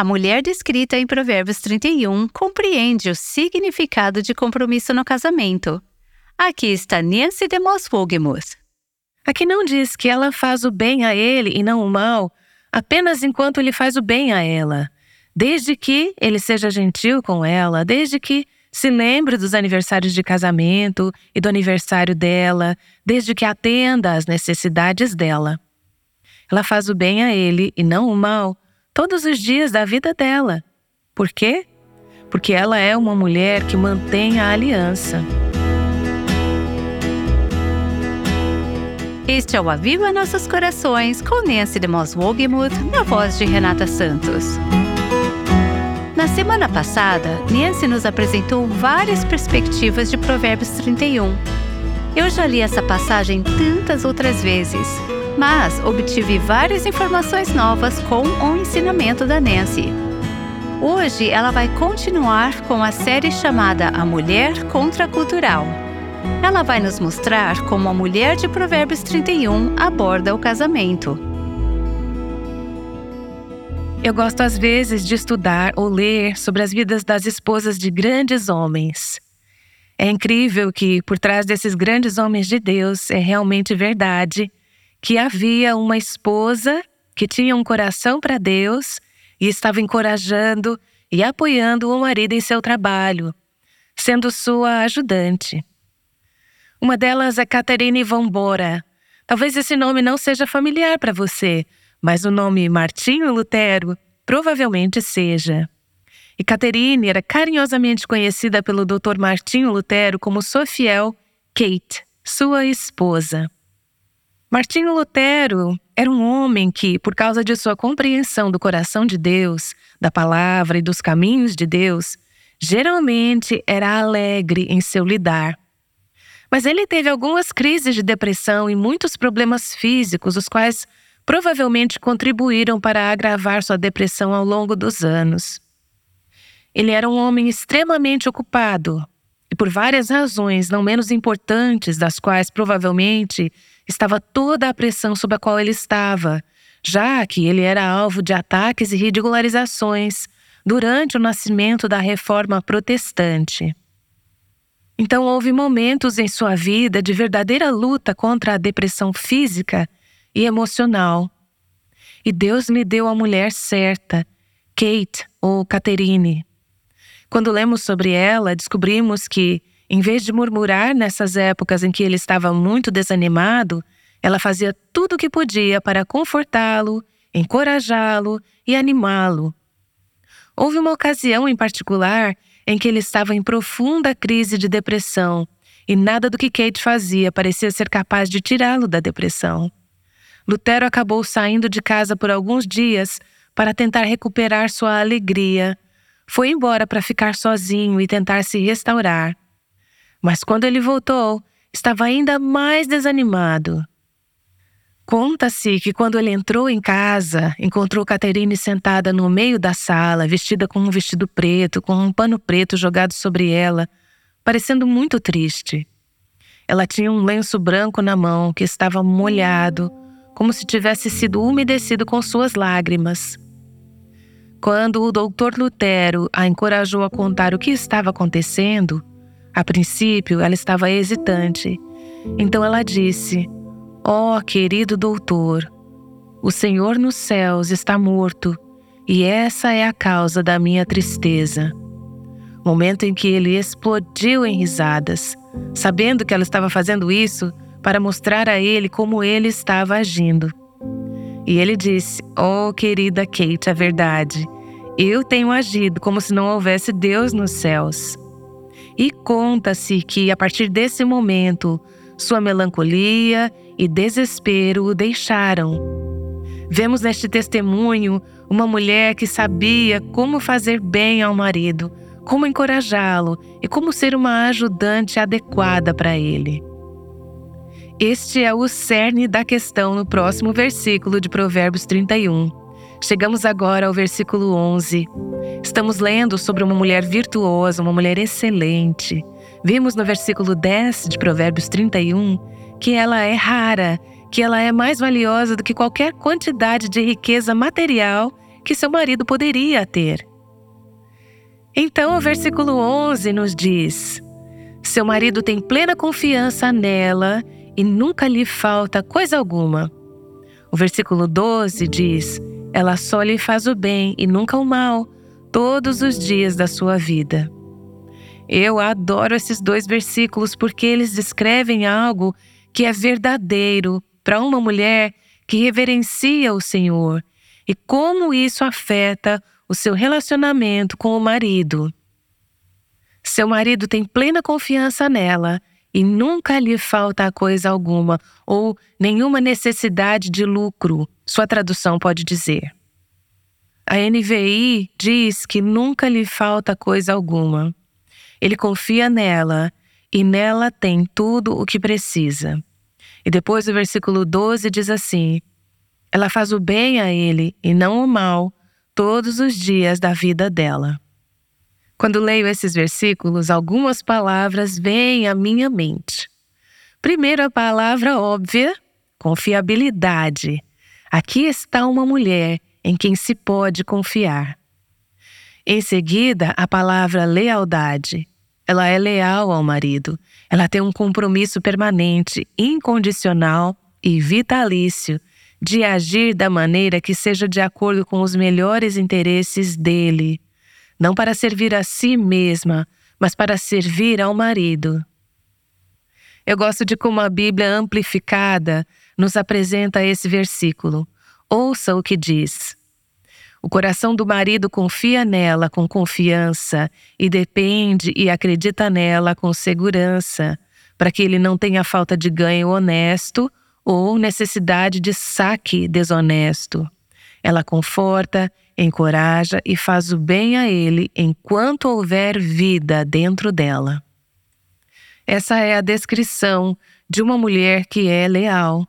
A mulher descrita em Provérbios 31 compreende o significado de compromisso no casamento. Aqui está Nancy de Moss Aqui não diz que ela faz o bem a ele e não o mal, apenas enquanto ele faz o bem a ela. Desde que ele seja gentil com ela, desde que se lembre dos aniversários de casamento e do aniversário dela, desde que atenda às necessidades dela. Ela faz o bem a ele e não o mal todos os dias da vida dela. Por quê? Porque ela é uma mulher que mantém a aliança. Este é o Aviva Nossos Corações com Nancy de Moss Wogemuth na voz de Renata Santos. Na semana passada, Nancy nos apresentou várias perspectivas de Provérbios 31. Eu já li essa passagem tantas outras vezes, mas obtive várias informações novas com o ensinamento da Nancy. Hoje ela vai continuar com a série chamada A Mulher Contracultural. Ela vai nos mostrar como a mulher de Provérbios 31 aborda o casamento. Eu gosto às vezes de estudar ou ler sobre as vidas das esposas de grandes homens. É incrível que, por trás desses grandes homens de Deus, é realmente verdade que havia uma esposa que tinha um coração para Deus e estava encorajando e apoiando o marido em seu trabalho, sendo sua ajudante. Uma delas é Caterine von Bora. Talvez esse nome não seja familiar para você, mas o nome Martinho Lutero provavelmente seja. E Caterine era carinhosamente conhecida pelo Dr. Martinho Lutero como sua fiel Kate, sua esposa. Martinho Lutero era um homem que, por causa de sua compreensão do coração de Deus, da palavra e dos caminhos de Deus, geralmente era alegre em seu lidar. Mas ele teve algumas crises de depressão e muitos problemas físicos, os quais provavelmente contribuíram para agravar sua depressão ao longo dos anos. Ele era um homem extremamente ocupado e, por várias razões não menos importantes, das quais provavelmente estava toda a pressão sob a qual ele estava, já que ele era alvo de ataques e ridicularizações durante o nascimento da reforma protestante. Então, houve momentos em sua vida de verdadeira luta contra a depressão física e emocional. E Deus me deu a mulher certa, Kate ou Caterine. Quando lemos sobre ela, descobrimos que, em vez de murmurar nessas épocas em que ele estava muito desanimado, ela fazia tudo o que podia para confortá-lo, encorajá-lo e animá-lo. Houve uma ocasião em particular em que ele estava em profunda crise de depressão e nada do que Kate fazia parecia ser capaz de tirá-lo da depressão. Lutero acabou saindo de casa por alguns dias para tentar recuperar sua alegria. Foi embora para ficar sozinho e tentar se restaurar. Mas quando ele voltou, estava ainda mais desanimado. Conta-se que quando ele entrou em casa, encontrou Caterine sentada no meio da sala, vestida com um vestido preto, com um pano preto jogado sobre ela, parecendo muito triste. Ela tinha um lenço branco na mão que estava molhado, como se tivesse sido umedecido com suas lágrimas. Quando o doutor Lutero a encorajou a contar o que estava acontecendo, a princípio ela estava hesitante. Então ela disse: Ó oh, querido doutor, o Senhor nos céus está morto e essa é a causa da minha tristeza. Momento em que ele explodiu em risadas. Sabendo que ela estava fazendo isso, para mostrar a ele como ele estava agindo. E ele disse: Oh, querida Kate, a verdade. Eu tenho agido como se não houvesse Deus nos céus. E conta-se que, a partir desse momento, sua melancolia e desespero o deixaram. Vemos neste testemunho uma mulher que sabia como fazer bem ao marido, como encorajá-lo e como ser uma ajudante adequada para ele. Este é o cerne da questão no próximo versículo de Provérbios 31. Chegamos agora ao versículo 11. Estamos lendo sobre uma mulher virtuosa, uma mulher excelente. Vimos no versículo 10 de Provérbios 31 que ela é rara, que ela é mais valiosa do que qualquer quantidade de riqueza material que seu marido poderia ter. Então, o versículo 11 nos diz: Seu marido tem plena confiança nela e nunca lhe falta coisa alguma. O versículo 12 diz: Ela só lhe faz o bem e nunca o mal, todos os dias da sua vida. Eu adoro esses dois versículos porque eles descrevem algo que é verdadeiro para uma mulher que reverencia o Senhor e como isso afeta o seu relacionamento com o marido. Seu marido tem plena confiança nela e nunca lhe falta coisa alguma ou nenhuma necessidade de lucro, sua tradução pode dizer. A NVI diz que nunca lhe falta coisa alguma. Ele confia nela e nela tem tudo o que precisa. E depois o versículo 12 diz assim: Ela faz o bem a ele e não o mal todos os dias da vida dela. Quando leio esses versículos, algumas palavras vêm à minha mente. Primeiro, a palavra óbvia, confiabilidade. Aqui está uma mulher em quem se pode confiar. Em seguida, a palavra lealdade. Ela é leal ao marido. Ela tem um compromisso permanente, incondicional e vitalício de agir da maneira que seja de acordo com os melhores interesses dele, não para servir a si mesma, mas para servir ao marido. Eu gosto de como a Bíblia amplificada nos apresenta esse versículo. Ouça o que diz. O coração do marido confia nela com confiança e depende e acredita nela com segurança, para que ele não tenha falta de ganho honesto ou necessidade de saque desonesto. Ela conforta, encoraja e faz o bem a ele enquanto houver vida dentro dela. Essa é a descrição de uma mulher que é leal,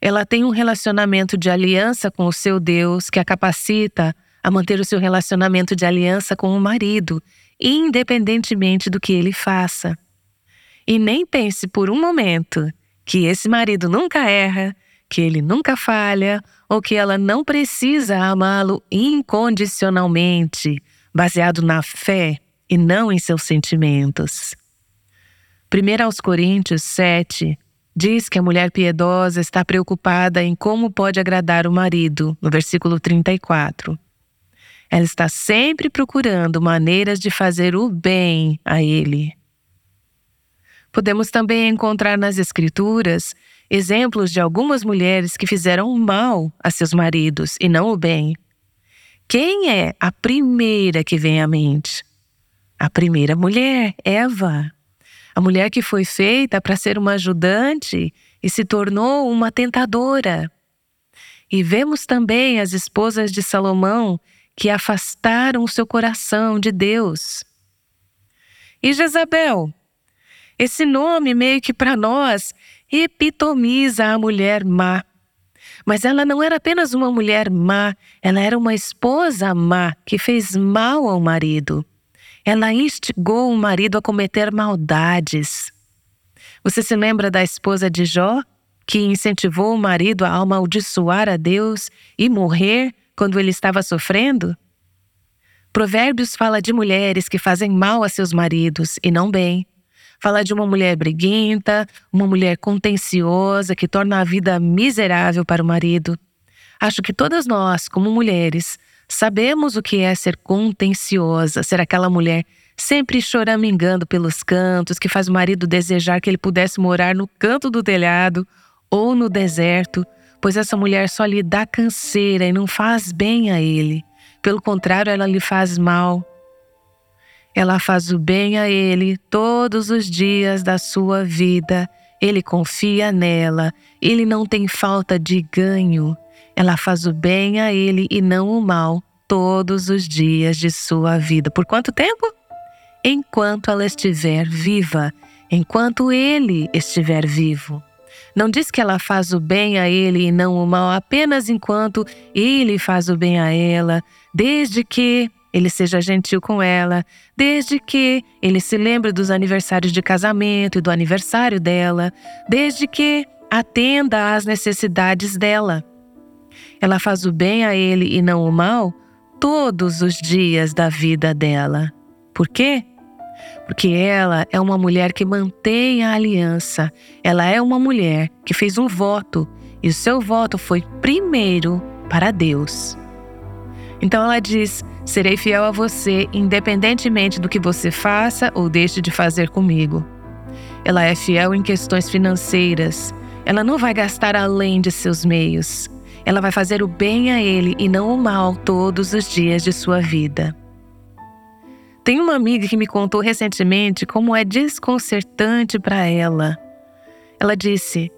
ela tem um relacionamento de aliança com o seu Deus que a capacita a manter o seu relacionamento de aliança com o marido, independentemente do que ele faça. E nem pense por um momento que esse marido nunca erra, que ele nunca falha ou que ela não precisa amá-lo incondicionalmente, baseado na fé e não em seus sentimentos. 1 aos Coríntios 7, Diz que a mulher piedosa está preocupada em como pode agradar o marido, no versículo 34. Ela está sempre procurando maneiras de fazer o bem a ele. Podemos também encontrar nas Escrituras exemplos de algumas mulheres que fizeram mal a seus maridos e não o bem. Quem é a primeira que vem à mente? A primeira mulher, Eva a mulher que foi feita para ser uma ajudante e se tornou uma tentadora. E vemos também as esposas de Salomão que afastaram o seu coração de Deus. E Jezabel? Esse nome, meio que para nós, epitomiza a mulher má. Mas ela não era apenas uma mulher má, ela era uma esposa má que fez mal ao marido. Ela instigou o marido a cometer maldades. Você se lembra da esposa de Jó, que incentivou o marido a amaldiçoar a Deus e morrer quando ele estava sofrendo? Provérbios fala de mulheres que fazem mal a seus maridos e não bem. Fala de uma mulher briguenta, uma mulher contenciosa que torna a vida miserável para o marido. Acho que todas nós, como mulheres, Sabemos o que é ser contenciosa, ser aquela mulher sempre choramingando pelos cantos, que faz o marido desejar que ele pudesse morar no canto do telhado ou no deserto, pois essa mulher só lhe dá canseira e não faz bem a ele. Pelo contrário, ela lhe faz mal. Ela faz o bem a ele todos os dias da sua vida. Ele confia nela, ele não tem falta de ganho. Ela faz o bem a ele e não o mal todos os dias de sua vida. Por quanto tempo? Enquanto ela estiver viva, enquanto ele estiver vivo. Não diz que ela faz o bem a ele e não o mal apenas enquanto ele faz o bem a ela, desde que ele seja gentil com ela, desde que ele se lembre dos aniversários de casamento e do aniversário dela, desde que atenda às necessidades dela. Ela faz o bem a ele e não o mal todos os dias da vida dela. Por quê? Porque ela é uma mulher que mantém a aliança. Ela é uma mulher que fez um voto e o seu voto foi primeiro para Deus. Então ela diz: Serei fiel a você, independentemente do que você faça ou deixe de fazer comigo. Ela é fiel em questões financeiras. Ela não vai gastar além de seus meios. Ela vai fazer o bem a ele e não o mal todos os dias de sua vida. Tem uma amiga que me contou recentemente como é desconcertante para ela. Ela disse: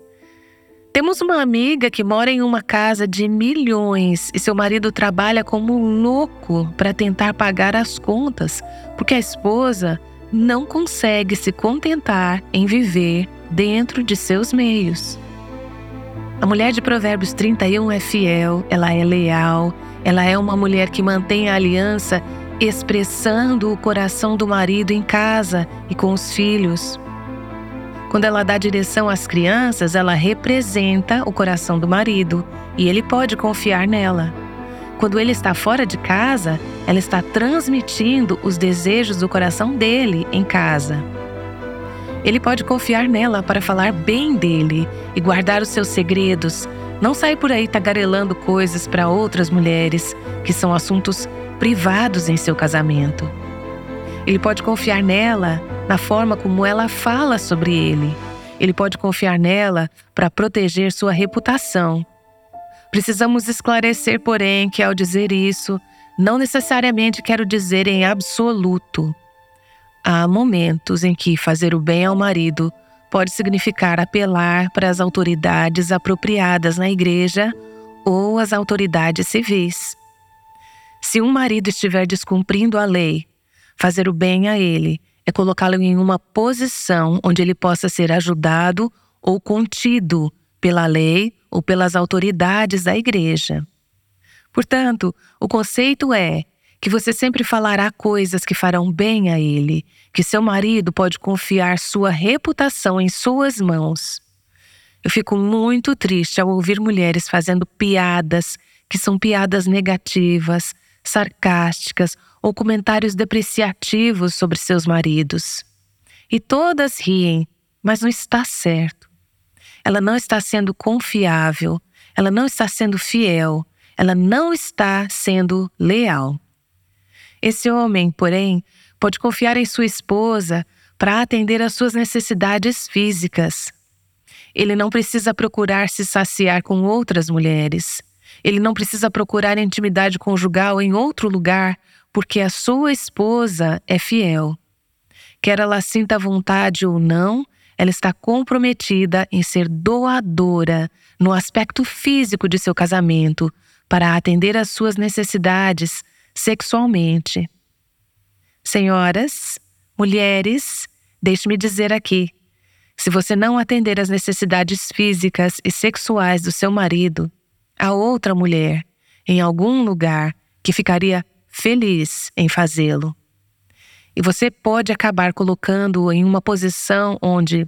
Temos uma amiga que mora em uma casa de milhões e seu marido trabalha como louco para tentar pagar as contas, porque a esposa não consegue se contentar em viver dentro de seus meios. A mulher de Provérbios 31 é fiel, ela é leal, ela é uma mulher que mantém a aliança expressando o coração do marido em casa e com os filhos. Quando ela dá direção às crianças, ela representa o coração do marido e ele pode confiar nela. Quando ele está fora de casa, ela está transmitindo os desejos do coração dele em casa. Ele pode confiar nela para falar bem dele e guardar os seus segredos, não sair por aí tagarelando coisas para outras mulheres, que são assuntos privados em seu casamento. Ele pode confiar nela na forma como ela fala sobre ele. Ele pode confiar nela para proteger sua reputação. Precisamos esclarecer, porém, que ao dizer isso, não necessariamente quero dizer em absoluto. Há momentos em que fazer o bem ao marido pode significar apelar para as autoridades apropriadas na igreja ou as autoridades civis. Se um marido estiver descumprindo a lei, fazer o bem a ele é colocá-lo em uma posição onde ele possa ser ajudado ou contido pela lei ou pelas autoridades da igreja. Portanto, o conceito é que você sempre falará coisas que farão bem a ele, que seu marido pode confiar sua reputação em suas mãos. Eu fico muito triste ao ouvir mulheres fazendo piadas que são piadas negativas, sarcásticas ou comentários depreciativos sobre seus maridos. E todas riem, mas não está certo. Ela não está sendo confiável, ela não está sendo fiel, ela não está sendo leal. Esse homem, porém, pode confiar em sua esposa para atender às suas necessidades físicas. Ele não precisa procurar se saciar com outras mulheres. Ele não precisa procurar intimidade conjugal em outro lugar, porque a sua esposa é fiel. Quer ela sinta vontade ou não, ela está comprometida em ser doadora no aspecto físico de seu casamento para atender às suas necessidades sexualmente. Senhoras, mulheres, deixe-me dizer aqui: se você não atender às necessidades físicas e sexuais do seu marido, a outra mulher em algum lugar que ficaria feliz em fazê-lo. E você pode acabar colocando-o em uma posição onde,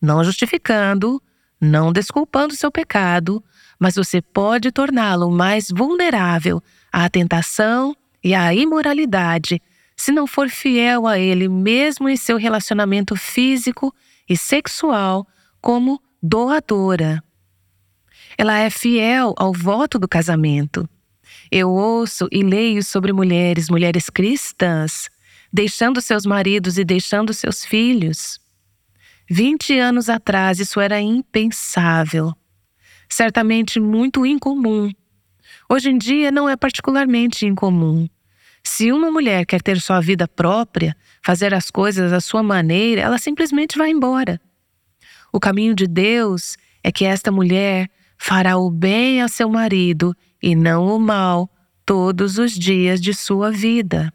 não justificando, não desculpando seu pecado, mas você pode torná-lo mais vulnerável à tentação e à imoralidade se não for fiel a ele, mesmo em seu relacionamento físico e sexual, como doadora. Ela é fiel ao voto do casamento. Eu ouço e leio sobre mulheres, mulheres cristãs, deixando seus maridos e deixando seus filhos. Vinte anos atrás isso era impensável, certamente muito incomum. Hoje em dia não é particularmente incomum. Se uma mulher quer ter sua vida própria, fazer as coisas à sua maneira, ela simplesmente vai embora. O caminho de Deus é que esta mulher fará o bem a seu marido e não o mal todos os dias de sua vida.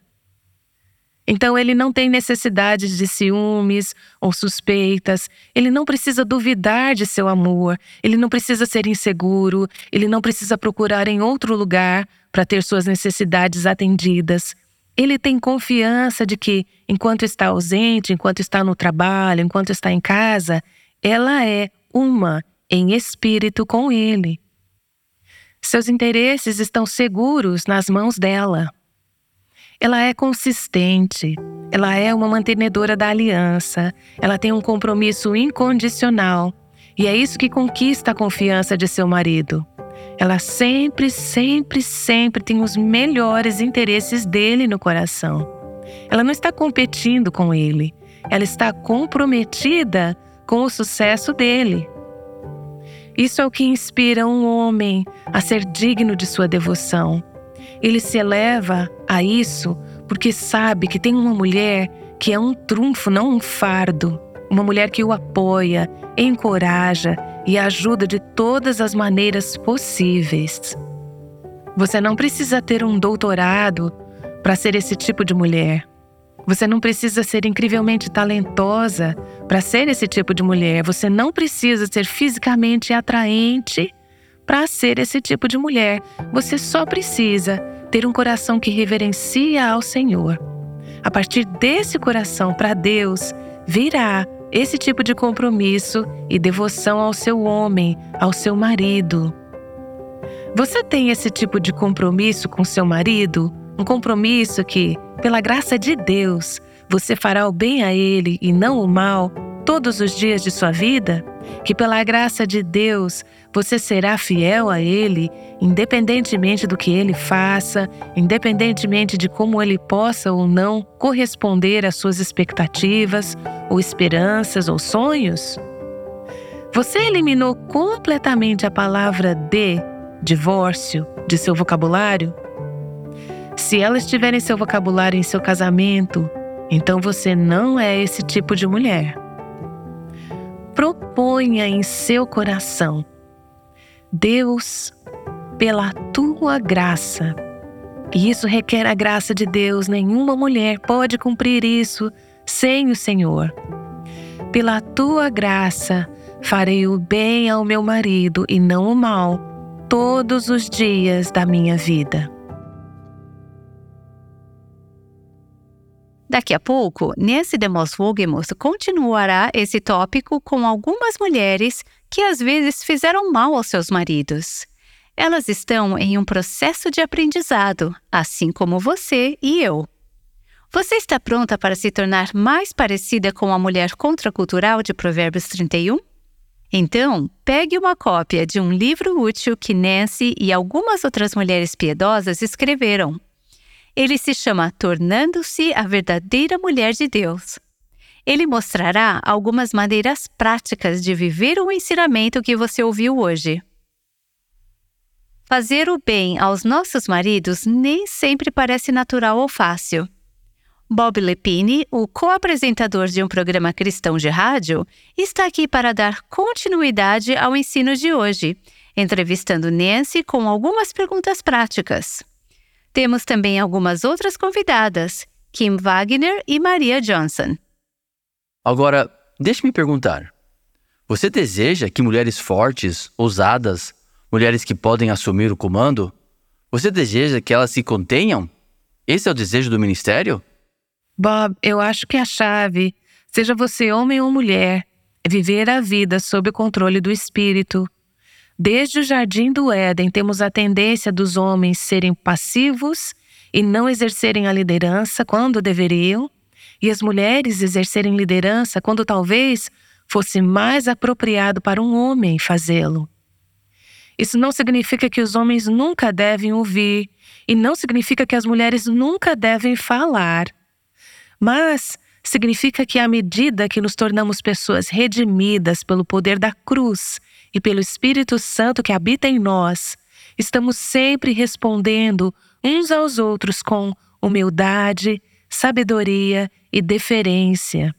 Então ele não tem necessidade de ciúmes ou suspeitas, ele não precisa duvidar de seu amor, ele não precisa ser inseguro, ele não precisa procurar em outro lugar para ter suas necessidades atendidas. Ele tem confiança de que, enquanto está ausente, enquanto está no trabalho, enquanto está em casa, ela é uma em espírito com ele. Seus interesses estão seguros nas mãos dela. Ela é consistente, ela é uma mantenedora da aliança, ela tem um compromisso incondicional e é isso que conquista a confiança de seu marido. Ela sempre, sempre, sempre tem os melhores interesses dele no coração. Ela não está competindo com ele, ela está comprometida com o sucesso dele. Isso é o que inspira um homem a ser digno de sua devoção. Ele se eleva a isso porque sabe que tem uma mulher que é um trunfo, não um fardo. Uma mulher que o apoia, encoraja e ajuda de todas as maneiras possíveis. Você não precisa ter um doutorado para ser esse tipo de mulher. Você não precisa ser incrivelmente talentosa para ser esse tipo de mulher. Você não precisa ser fisicamente atraente para ser esse tipo de mulher. Você só precisa ter um coração que reverencia ao Senhor. A partir desse coração para Deus virá esse tipo de compromisso e devoção ao seu homem, ao seu marido. Você tem esse tipo de compromisso com seu marido? Um compromisso que, pela graça de Deus, você fará o bem a ele e não o mal todos os dias de sua vida? Que pela graça de Deus você será fiel a Ele, independentemente do que Ele faça, independentemente de como Ele possa ou não corresponder às suas expectativas, ou esperanças, ou sonhos? Você eliminou completamente a palavra de, divórcio, de seu vocabulário? Se ela estiver em seu vocabulário em seu casamento, então você não é esse tipo de mulher proponha em seu coração: Deus, pela tua graça. E isso requer a graça de Deus, nenhuma mulher pode cumprir isso sem o Senhor. Pela tua graça, farei o bem ao meu marido e não o mal, todos os dias da minha vida. Daqui a pouco, Nancy DeMoss Wogemuth continuará esse tópico com algumas mulheres que às vezes fizeram mal aos seus maridos. Elas estão em um processo de aprendizado, assim como você e eu. Você está pronta para se tornar mais parecida com a mulher contracultural de Provérbios 31? Então, pegue uma cópia de um livro útil que Nancy e algumas outras mulheres piedosas escreveram ele se chama Tornando-se a Verdadeira Mulher de Deus. Ele mostrará algumas maneiras práticas de viver o ensinamento que você ouviu hoje. Fazer o bem aos nossos maridos nem sempre parece natural ou fácil. Bob Lepine, o co-apresentador de um programa cristão de rádio, está aqui para dar continuidade ao ensino de hoje, entrevistando Nancy com algumas perguntas práticas. Temos também algumas outras convidadas, Kim Wagner e Maria Johnson. Agora, deixe-me perguntar. Você deseja que mulheres fortes, ousadas, mulheres que podem assumir o comando, você deseja que elas se contenham? Esse é o desejo do ministério? Bob, eu acho que a chave, seja você homem ou mulher, é viver a vida sob o controle do Espírito, Desde o jardim do Éden, temos a tendência dos homens serem passivos e não exercerem a liderança quando deveriam, e as mulheres exercerem liderança quando talvez fosse mais apropriado para um homem fazê-lo. Isso não significa que os homens nunca devem ouvir, e não significa que as mulheres nunca devem falar. Mas significa que, à medida que nos tornamos pessoas redimidas pelo poder da cruz e pelo Espírito Santo que habita em nós, estamos sempre respondendo uns aos outros com humildade, sabedoria e deferência.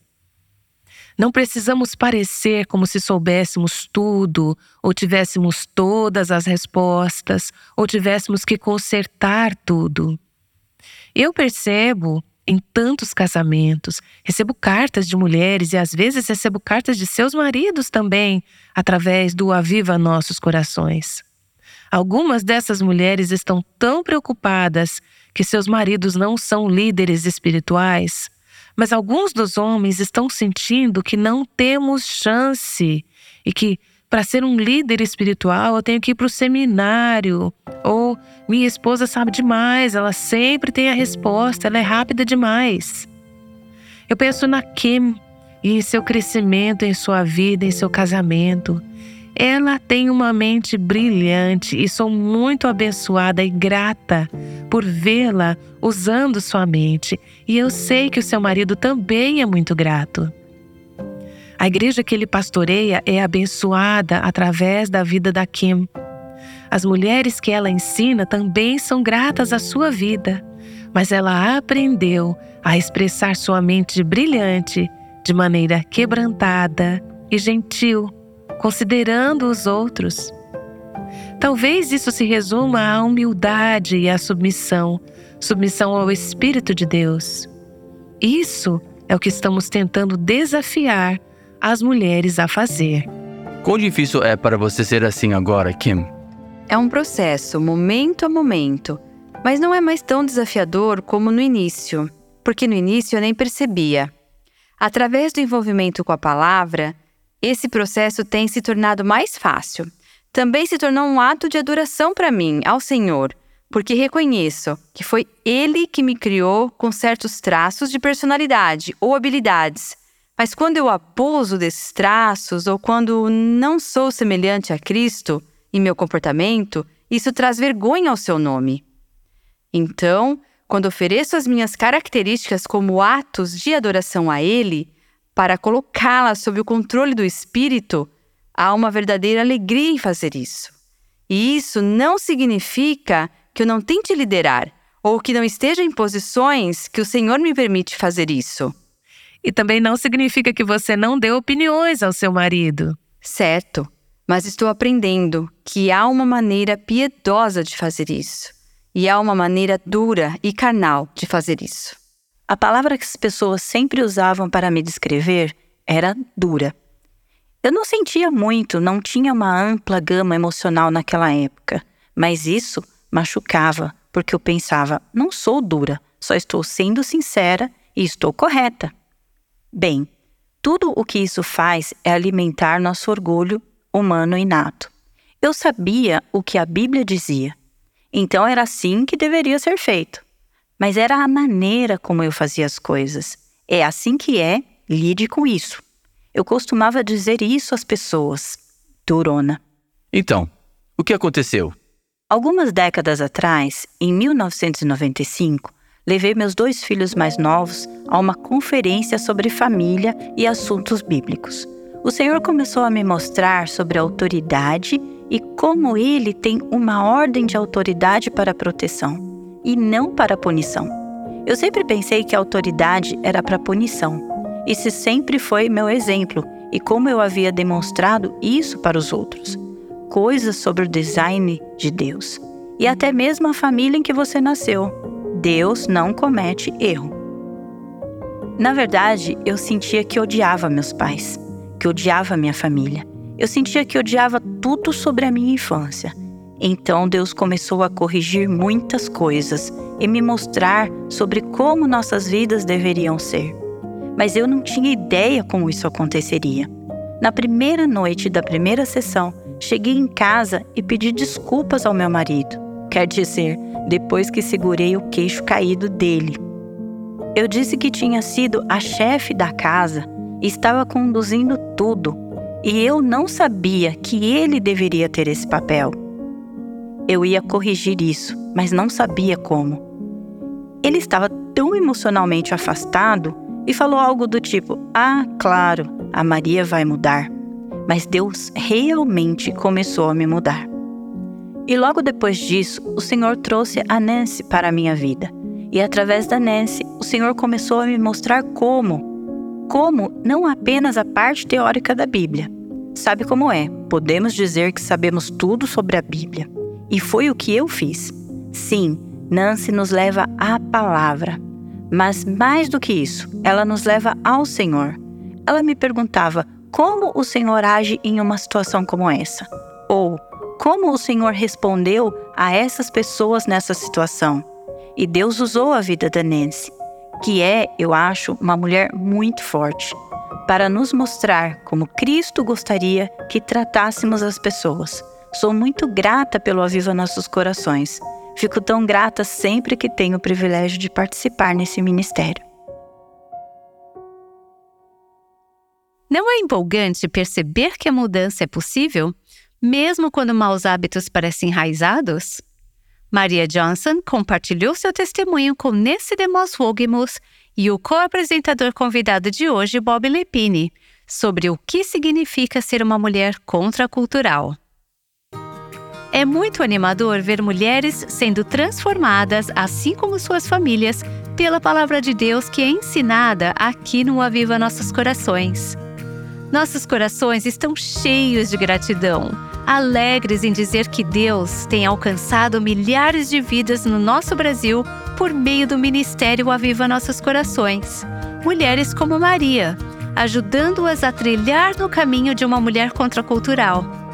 Não precisamos parecer como se soubéssemos tudo, ou tivéssemos todas as respostas, ou tivéssemos que consertar tudo. Eu percebo em tantos casamentos. Recebo cartas de mulheres e às vezes recebo cartas de seus maridos também, através do Aviva Nossos Corações. Algumas dessas mulheres estão tão preocupadas que seus maridos não são líderes espirituais, mas alguns dos homens estão sentindo que não temos chance e que, para ser um líder espiritual, eu tenho que ir para o seminário. Ou minha esposa sabe demais, ela sempre tem a resposta, ela é rápida demais. Eu penso na Kim e em seu crescimento em sua vida, em seu casamento. Ela tem uma mente brilhante e sou muito abençoada e grata por vê-la usando sua mente. E eu sei que o seu marido também é muito grato. A igreja que ele pastoreia é abençoada através da vida da Kim. As mulheres que ela ensina também são gratas à sua vida, mas ela aprendeu a expressar sua mente brilhante de maneira quebrantada e gentil, considerando os outros. Talvez isso se resuma à humildade e à submissão, submissão ao Espírito de Deus. Isso é o que estamos tentando desafiar as mulheres a fazer. Quão difícil é para você ser assim agora, Kim? É um processo, momento a momento, mas não é mais tão desafiador como no início, porque no início eu nem percebia. Através do envolvimento com a palavra, esse processo tem se tornado mais fácil. Também se tornou um ato de adoração para mim, ao Senhor, porque reconheço que foi Ele que me criou com certos traços de personalidade ou habilidades mas quando eu abuso desses traços ou quando não sou semelhante a Cristo em meu comportamento, isso traz vergonha ao seu nome. Então, quando ofereço as minhas características como atos de adoração a Ele, para colocá-las sob o controle do Espírito, há uma verdadeira alegria em fazer isso. E isso não significa que eu não tente liderar ou que não esteja em posições que o Senhor me permite fazer isso. E também não significa que você não dê opiniões ao seu marido. Certo, mas estou aprendendo que há uma maneira piedosa de fazer isso. E há uma maneira dura e carnal de fazer isso. A palavra que as pessoas sempre usavam para me descrever era dura. Eu não sentia muito, não tinha uma ampla gama emocional naquela época, mas isso machucava, porque eu pensava: não sou dura, só estou sendo sincera e estou correta. Bem, tudo o que isso faz é alimentar nosso orgulho humano inato. Eu sabia o que a Bíblia dizia, então era assim que deveria ser feito. Mas era a maneira como eu fazia as coisas. É assim que é, lide com isso. Eu costumava dizer isso às pessoas. Durona. Então, o que aconteceu? Algumas décadas atrás, em 1995, levei meus dois filhos mais novos a uma conferência sobre família e assuntos bíblicos. O Senhor começou a me mostrar sobre a autoridade e como ele tem uma ordem de autoridade para proteção e não para punição. Eu sempre pensei que a autoridade era para punição. Esse sempre foi meu exemplo e como eu havia demonstrado isso para os outros. Coisas sobre o design de Deus e até mesmo a família em que você nasceu. Deus não comete erro. Na verdade, eu sentia que odiava meus pais, que odiava minha família. Eu sentia que odiava tudo sobre a minha infância. Então Deus começou a corrigir muitas coisas e me mostrar sobre como nossas vidas deveriam ser. Mas eu não tinha ideia como isso aconteceria. Na primeira noite da primeira sessão, cheguei em casa e pedi desculpas ao meu marido. Quer dizer, depois que segurei o queixo caído dele. Eu disse que tinha sido a chefe da casa e estava conduzindo tudo, e eu não sabia que ele deveria ter esse papel. Eu ia corrigir isso, mas não sabia como. Ele estava tão emocionalmente afastado e falou algo do tipo: Ah, claro, a Maria vai mudar. Mas Deus realmente começou a me mudar. E logo depois disso, o Senhor trouxe a Nancy para a minha vida. E através da Nancy, o Senhor começou a me mostrar como. Como não apenas a parte teórica da Bíblia. Sabe como é? Podemos dizer que sabemos tudo sobre a Bíblia. E foi o que eu fiz. Sim, Nancy nos leva à palavra. Mas mais do que isso, ela nos leva ao Senhor. Ela me perguntava como o Senhor age em uma situação como essa. Ou como o Senhor respondeu a essas pessoas nessa situação. E Deus usou a vida da Nancy, que é, eu acho, uma mulher muito forte. para nos mostrar como Cristo gostaria que tratássemos as pessoas. Sou muito grata pelo Aviva Nossos Corações. Fico tão grata sempre que tenho o privilégio de participar nesse ministério. Não é empolgante perceber que a mudança é possível, mesmo quando maus hábitos parecem enraizados? Maria Johnson compartilhou seu testemunho com Nancy DeMoss Wogemuth e o co-apresentador convidado de hoje, Bob Lepine, sobre o que significa ser uma mulher contracultural. É muito animador ver mulheres sendo transformadas, assim como suas famílias, pela palavra de Deus que é ensinada aqui no Aviva Nossos Corações. Nossos corações estão cheios de gratidão, alegres em dizer que Deus tem alcançado milhares de vidas no nosso Brasil por meio do ministério Aviva Nossos Corações. Mulheres como Maria, ajudando-as a trilhar no caminho de uma mulher contracultural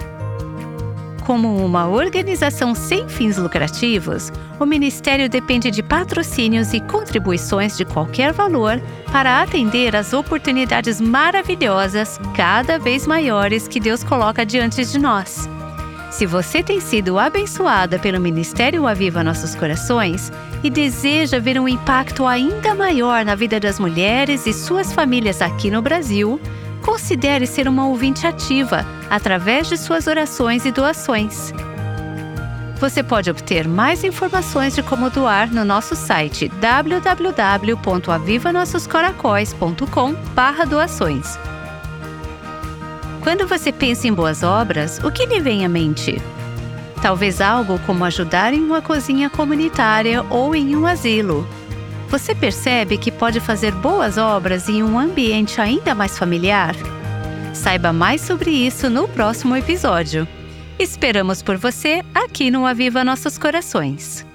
como uma organização sem fins lucrativos, o Ministério depende de patrocínios e contribuições de qualquer valor para atender às oportunidades maravilhosas, cada vez maiores, que Deus coloca diante de nós. Se você tem sido abençoada pelo Ministério Aviva Nossos Corações e deseja ver um impacto ainda maior na vida das mulheres e suas famílias aqui no Brasil, considere ser uma ouvinte ativa através de suas orações e doações. Você pode obter mais informações de como doar no nosso site www.avivanossoscoracóis.com/doações. Quando você pensa em boas obras, o que lhe vem à mente? Talvez algo como ajudar em uma cozinha comunitária ou em um asilo você percebe que pode fazer boas obras em um ambiente ainda mais familiar? Saiba mais sobre isso no próximo episódio. Esperamos por você aqui no Aviva Nossos Corações.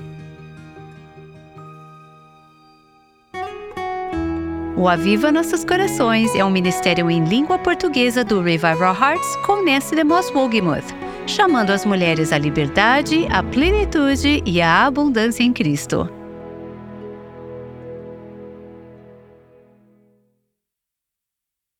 O Aviva Nossos Corações é um ministério em língua portuguesa do Revival Hearts com Nancy DeMoss Wogemuth, chamando as mulheres à liberdade, à plenitude e à abundância em Cristo.